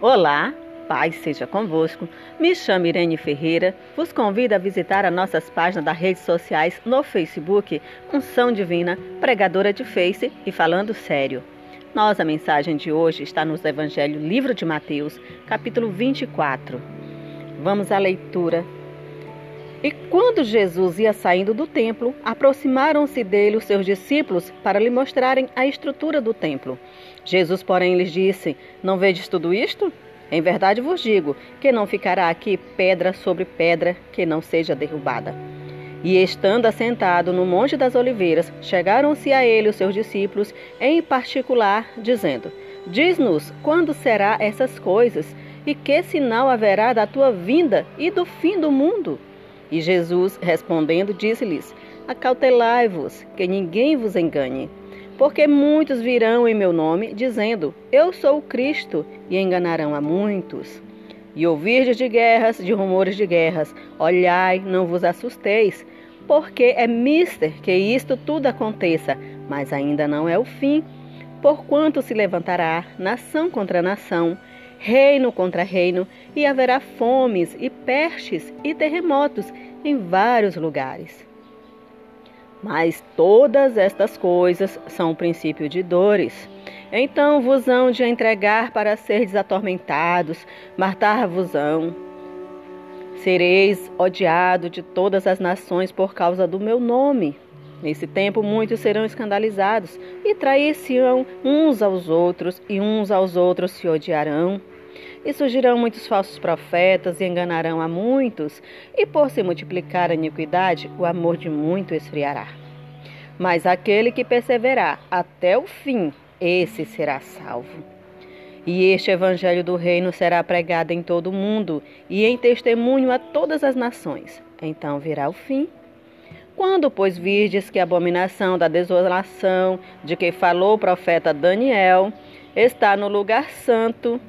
Olá, paz seja convosco. Me chamo Irene Ferreira. Vos convido a visitar as nossas páginas das redes sociais no Facebook, Unção Divina, Pregadora de Face e Falando Sério. Nossa mensagem de hoje está no Evangelho Livro de Mateus, capítulo 24. Vamos à leitura. E quando Jesus ia saindo do templo, aproximaram-se dele os seus discípulos para lhe mostrarem a estrutura do templo. Jesus, porém, lhes disse: Não vedes tudo isto? Em verdade vos digo que não ficará aqui pedra sobre pedra que não seja derrubada. E estando assentado no Monte das Oliveiras, chegaram-se a ele os seus discípulos, em particular, dizendo: Diz-nos quando será essas coisas, e que sinal haverá da tua vinda e do fim do mundo? E Jesus, respondendo, disse-lhes: Acautelai-vos, que ninguém vos engane. Porque muitos virão em meu nome, dizendo: Eu sou o Cristo, e enganarão a muitos. E ouvirdes de guerras, de rumores de guerras, olhai, não vos assusteis, porque é mister que isto tudo aconteça, mas ainda não é o fim. Porquanto se levantará nação contra nação, reino contra reino, e haverá fomes e pestes e terremotos em vários lugares. Mas todas estas coisas são o princípio de dores. Então vos hão de entregar para seres atormentados, matar-vos-ão. Sereis odiado de todas as nações por causa do meu nome. Nesse tempo muitos serão escandalizados e trair-se-ão uns aos outros, e uns aos outros se odiarão. E surgirão muitos falsos profetas e enganarão a muitos, e por se multiplicar a iniquidade, o amor de muito esfriará. Mas aquele que perseverar até o fim, esse será salvo. E este evangelho do reino será pregado em todo o mundo e em testemunho a todas as nações. Então virá o fim. Quando, pois, virdes que a abominação da desolação de que falou o profeta Daniel está no lugar santo,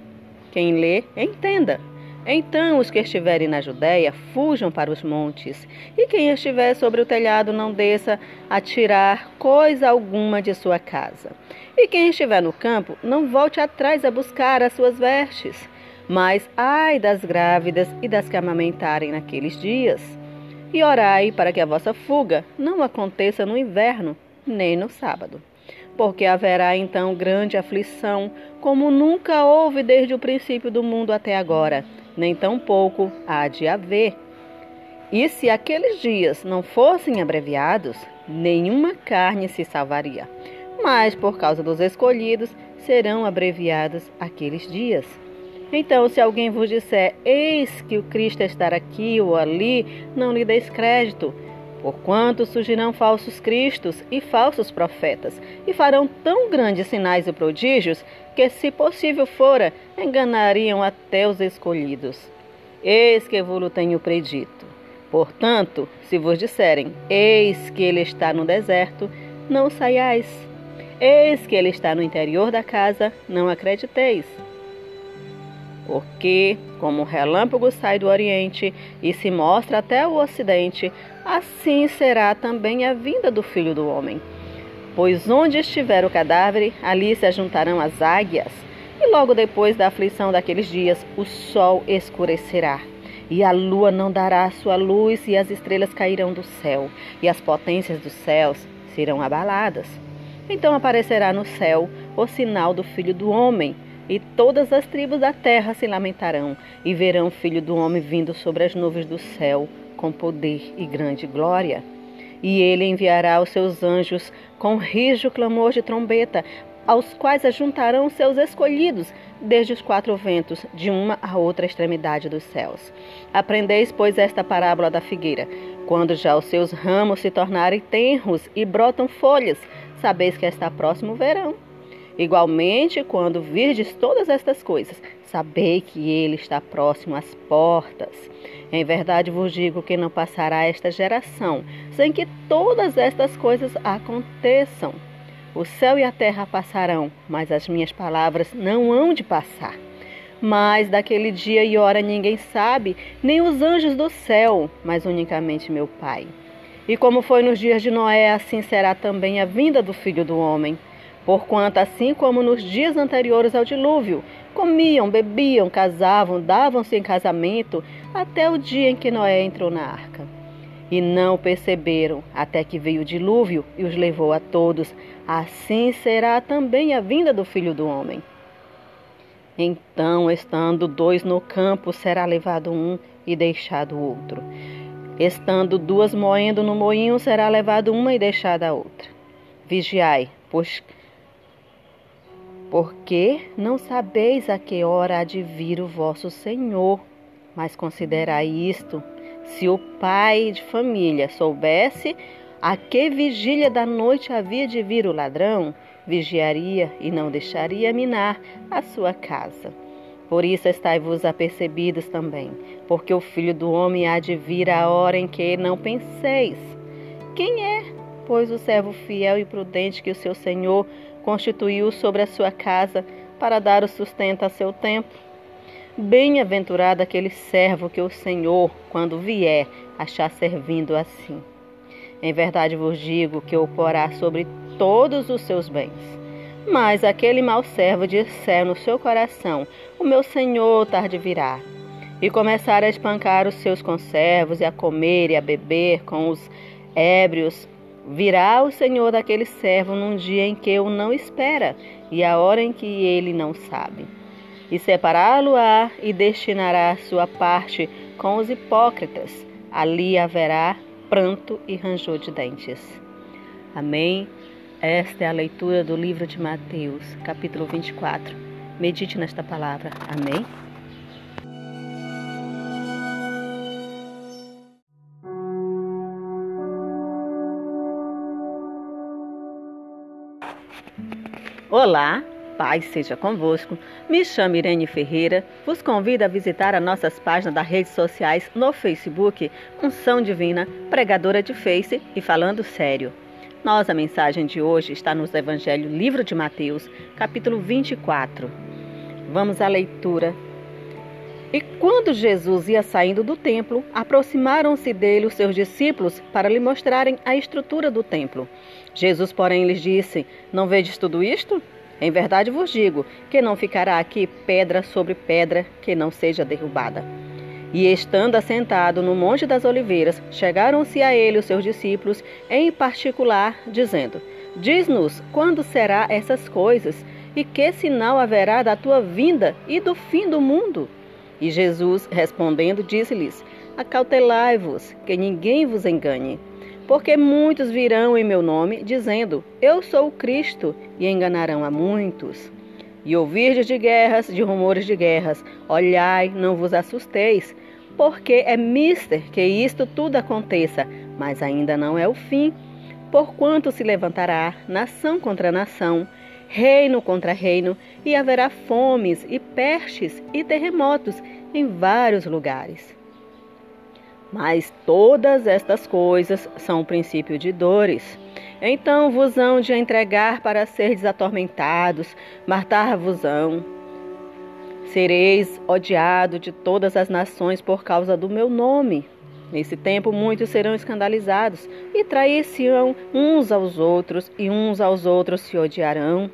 quem lê, entenda. Então os que estiverem na Judéia fujam para os montes, e quem estiver sobre o telhado não desça a tirar coisa alguma de sua casa. E quem estiver no campo não volte atrás a buscar as suas vestes. Mas ai das grávidas e das que amamentarem naqueles dias. E orai para que a vossa fuga não aconteça no inverno, nem no sábado porque haverá então grande aflição, como nunca houve desde o princípio do mundo até agora, nem tampouco há de haver. E se aqueles dias não fossem abreviados, nenhuma carne se salvaria. Mas por causa dos escolhidos, serão abreviados aqueles dias. Então, se alguém vos disser, eis que o Cristo está aqui ou ali, não lhe deis crédito Porquanto surgirão falsos cristos e falsos profetas, e farão tão grandes sinais e prodígios que, se possível fora, enganariam até os escolhidos. Eis que vos tenho predito. Portanto, se vos disserem, eis que ele está no deserto, não saiais. Eis que ele está no interior da casa, não acrediteis. Porque, como o relâmpago sai do Oriente e se mostra até o Ocidente, assim será também a vinda do Filho do Homem. Pois onde estiver o cadáver, ali se ajuntarão as águias. E logo depois da aflição daqueles dias, o sol escurecerá, e a lua não dará sua luz, e as estrelas cairão do céu, e as potências dos céus serão abaladas. Então aparecerá no céu o sinal do Filho do Homem e todas as tribos da terra se lamentarão e verão o filho do homem vindo sobre as nuvens do céu com poder e grande glória. E ele enviará os seus anjos com rijo clamor de trombeta, aos quais ajuntarão seus escolhidos desde os quatro ventos, de uma a outra extremidade dos céus. Aprendeis, pois, esta parábola da figueira. Quando já os seus ramos se tornarem tenros e brotam folhas, sabeis que está próximo o verão. Igualmente, quando virdes todas estas coisas, sabei que ele está próximo às portas. Em verdade vos digo que não passará esta geração sem que todas estas coisas aconteçam. O céu e a terra passarão, mas as minhas palavras não hão de passar. Mas daquele dia e hora ninguém sabe, nem os anjos do céu, mas unicamente meu Pai. E como foi nos dias de Noé, assim será também a vinda do Filho do Homem. Porquanto, assim como nos dias anteriores ao dilúvio, Comiam, bebiam, casavam, davam-se em casamento, até o dia em que Noé entrou na arca. E não perceberam, até que veio o dilúvio e os levou a todos. Assim será também a vinda do filho do homem. Então, estando dois no campo, será levado um e deixado o outro. Estando duas moendo no moinho, será levado uma e deixada a outra. Vigiai, pois porque não sabeis a que hora há de vir o vosso Senhor. Mas considerai isto: se o pai de família soubesse a que vigília da noite havia de vir o ladrão, vigiaria e não deixaria minar a sua casa. Por isso estai-vos apercebidos também, porque o Filho do Homem há de vir a hora em que não penseis. Quem é, pois, o servo fiel e prudente que o seu Senhor constituiu sobre a sua casa para dar o sustento a seu tempo? Bem-aventurado aquele servo que o Senhor, quando vier, achar servindo assim. Em verdade vos digo que o porá sobre todos os seus bens. Mas aquele mau servo disser no seu coração: O meu senhor tarde virá. E começar a espancar os seus conservos, e a comer e a beber com os ébrios. Virá o senhor daquele servo num dia em que o não espera, e a hora em que ele não sabe. E separá-lo-á e destinará sua parte com os hipócritas. Ali haverá pranto e ranjor de dentes. Amém. Esta é a leitura do livro de Mateus, capítulo 24. Medite nesta palavra. Amém. Olá, paz seja convosco. Me chamo Irene Ferreira. Vos convido a visitar as nossas páginas das redes sociais no Facebook, Unção Divina, Pregadora de Face e Falando Sério. Nós, a mensagem de hoje está no Evangelho Livro de Mateus, capítulo 24. Vamos à leitura. E quando Jesus ia saindo do templo, aproximaram-se dele os seus discípulos para lhe mostrarem a estrutura do templo. Jesus, porém, lhes disse: Não vedes tudo isto? Em verdade vos digo que não ficará aqui pedra sobre pedra que não seja derrubada. E estando assentado no Monte das Oliveiras, chegaram-se a ele os seus discípulos, em particular, dizendo: Diz-nos quando será essas coisas, e que sinal haverá da tua vinda e do fim do mundo? E Jesus, respondendo, disse-lhes: Acautelai-vos, que ninguém vos engane. Porque muitos virão em meu nome, dizendo: Eu sou o Cristo, e enganarão a muitos. E ouvirdes de guerras, de rumores de guerras, olhai, não vos assusteis, porque é mister que isto tudo aconteça, mas ainda não é o fim. Porquanto se levantará nação contra nação, reino contra reino, e haverá fomes e pestes e terremotos em vários lugares. Mas todas estas coisas são o princípio de dores. Então vos hão de entregar para seres atormentados, matar-vos-ão, Sereis odiado de todas as nações por causa do meu nome. Nesse tempo muitos serão escandalizados e trair-se-ão uns aos outros, e uns aos outros se odiarão.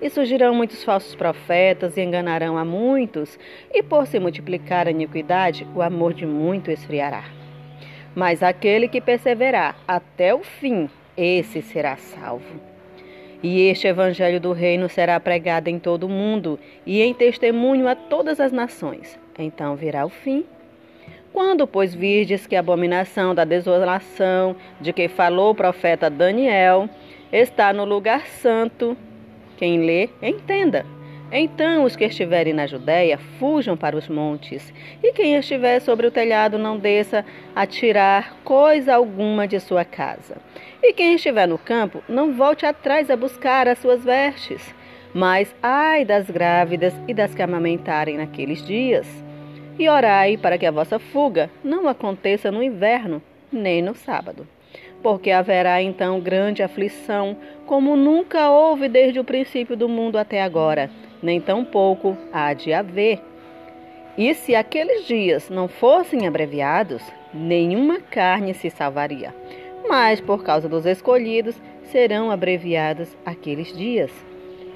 E surgirão muitos falsos profetas e enganarão a muitos, e por se multiplicar a iniquidade, o amor de muito esfriará. Mas aquele que perseverar até o fim, esse será salvo. E este evangelho do reino será pregado em todo o mundo e em testemunho a todas as nações. Então virá o fim. Quando, pois, virdes que a abominação da desolação de que falou o profeta Daniel está no lugar santo, quem lê, entenda. Então os que estiverem na Judéia fujam para os montes, e quem estiver sobre o telhado não desça a tirar coisa alguma de sua casa. E quem estiver no campo não volte atrás a buscar as suas vestes. Mas ai das grávidas e das que amamentarem naqueles dias. E orai para que a vossa fuga não aconteça no inverno, nem no sábado porque haverá então grande aflição, como nunca houve desde o princípio do mundo até agora, nem tampouco há de haver. E se aqueles dias não fossem abreviados, nenhuma carne se salvaria. Mas por causa dos escolhidos serão abreviados aqueles dias.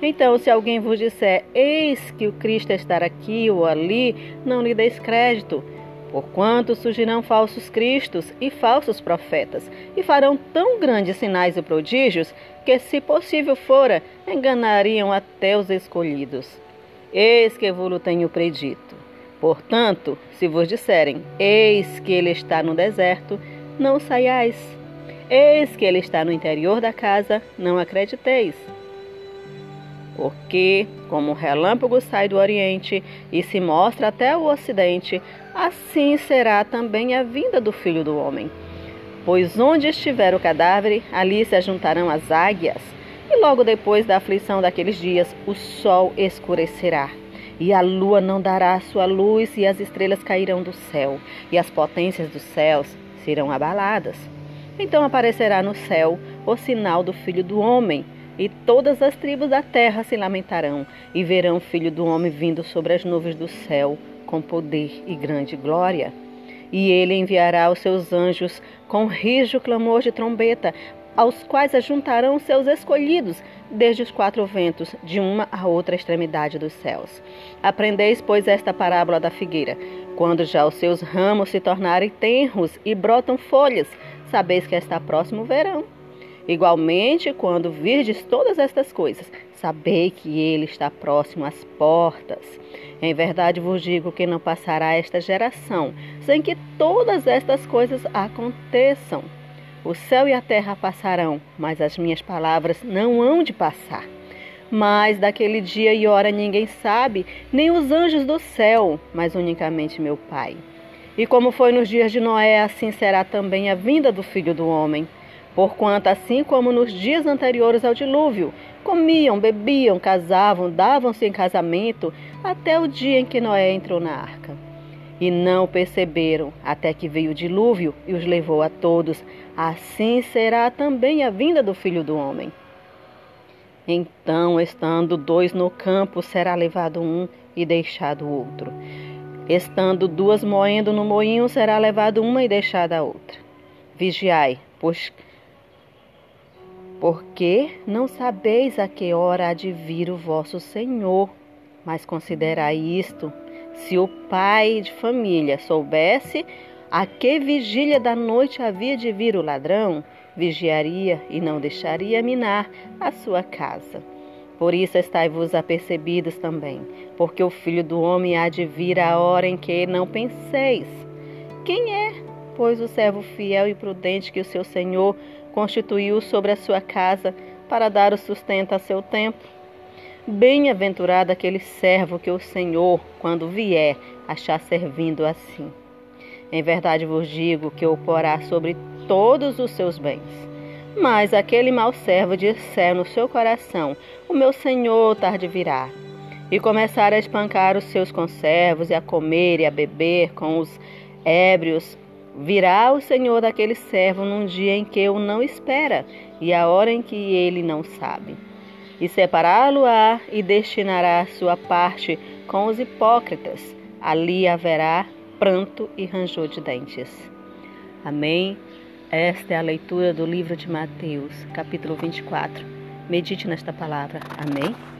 Então, se alguém vos disser, eis que o Cristo está aqui ou ali, não lhe deis crédito. Porquanto surgirão falsos cristos e falsos profetas, e farão tão grandes sinais e prodígios, que, se possível fora, enganariam até os escolhidos. Eis que vos tenho predito. Portanto, se vos disserem, eis que ele está no deserto, não saiais. Eis que ele está no interior da casa, não acrediteis. Porque, como o relâmpago sai do Oriente e se mostra até o Ocidente, assim será também a vinda do Filho do Homem. Pois onde estiver o cadáver, ali se ajuntarão as águias. E logo depois da aflição daqueles dias, o sol escurecerá, e a lua não dará sua luz, e as estrelas cairão do céu, e as potências dos céus serão abaladas. Então aparecerá no céu o sinal do Filho do Homem, e todas as tribos da terra se lamentarão, e verão o Filho do Homem vindo sobre as nuvens do céu, com poder e grande glória. E ele enviará os seus anjos com rijo clamor de trombeta, aos quais ajuntarão seus escolhidos desde os quatro ventos, de uma a outra extremidade dos céus. Aprendeis, pois, esta parábola da figueira. Quando já os seus ramos se tornarem tenros e brotam folhas, sabeis que está próximo o verão. Igualmente, quando virdes todas estas coisas, sabei que ele está próximo às portas. Em verdade vos digo que não passará esta geração sem que todas estas coisas aconteçam. O céu e a terra passarão, mas as minhas palavras não hão de passar. Mas daquele dia e hora ninguém sabe, nem os anjos do céu, mas unicamente meu Pai. E como foi nos dias de Noé, assim será também a vinda do Filho do Homem. Porquanto, assim como nos dias anteriores ao dilúvio, comiam, bebiam, casavam, davam-se em casamento, até o dia em que Noé entrou na arca. E não perceberam, até que veio o dilúvio e os levou a todos. Assim será também a vinda do filho do homem. Então, estando dois no campo, será levado um e deixado o outro. Estando duas moendo no moinho, será levado uma e deixada a outra. Vigiai, pois porque não sabeis a que hora há de vir o vosso Senhor. Mas considerai isto: se o pai de família soubesse a que vigília da noite havia de vir o ladrão, vigiaria e não deixaria minar a sua casa. Por isso estai-vos apercebidos também, porque o filho do homem há de vir a hora em que não penseis. Quem é, pois, o servo fiel e prudente que o seu senhor constituiu sobre a sua casa para dar o sustento a seu tempo. Bem-aventurado aquele servo que o Senhor, quando vier, achar servindo assim. Em verdade vos digo que o porá sobre todos os seus bens. Mas aquele mau servo disser no seu coração: O meu senhor tarde virá. E começar a espancar os seus conservos, e a comer e a beber com os ébrios, Virá o Senhor daquele servo num dia em que o não espera e a hora em que ele não sabe. E separá-lo-á e destinará sua parte com os hipócritas. Ali haverá pranto e ranger de dentes. Amém. Esta é a leitura do livro de Mateus, capítulo 24. Medite nesta palavra. Amém.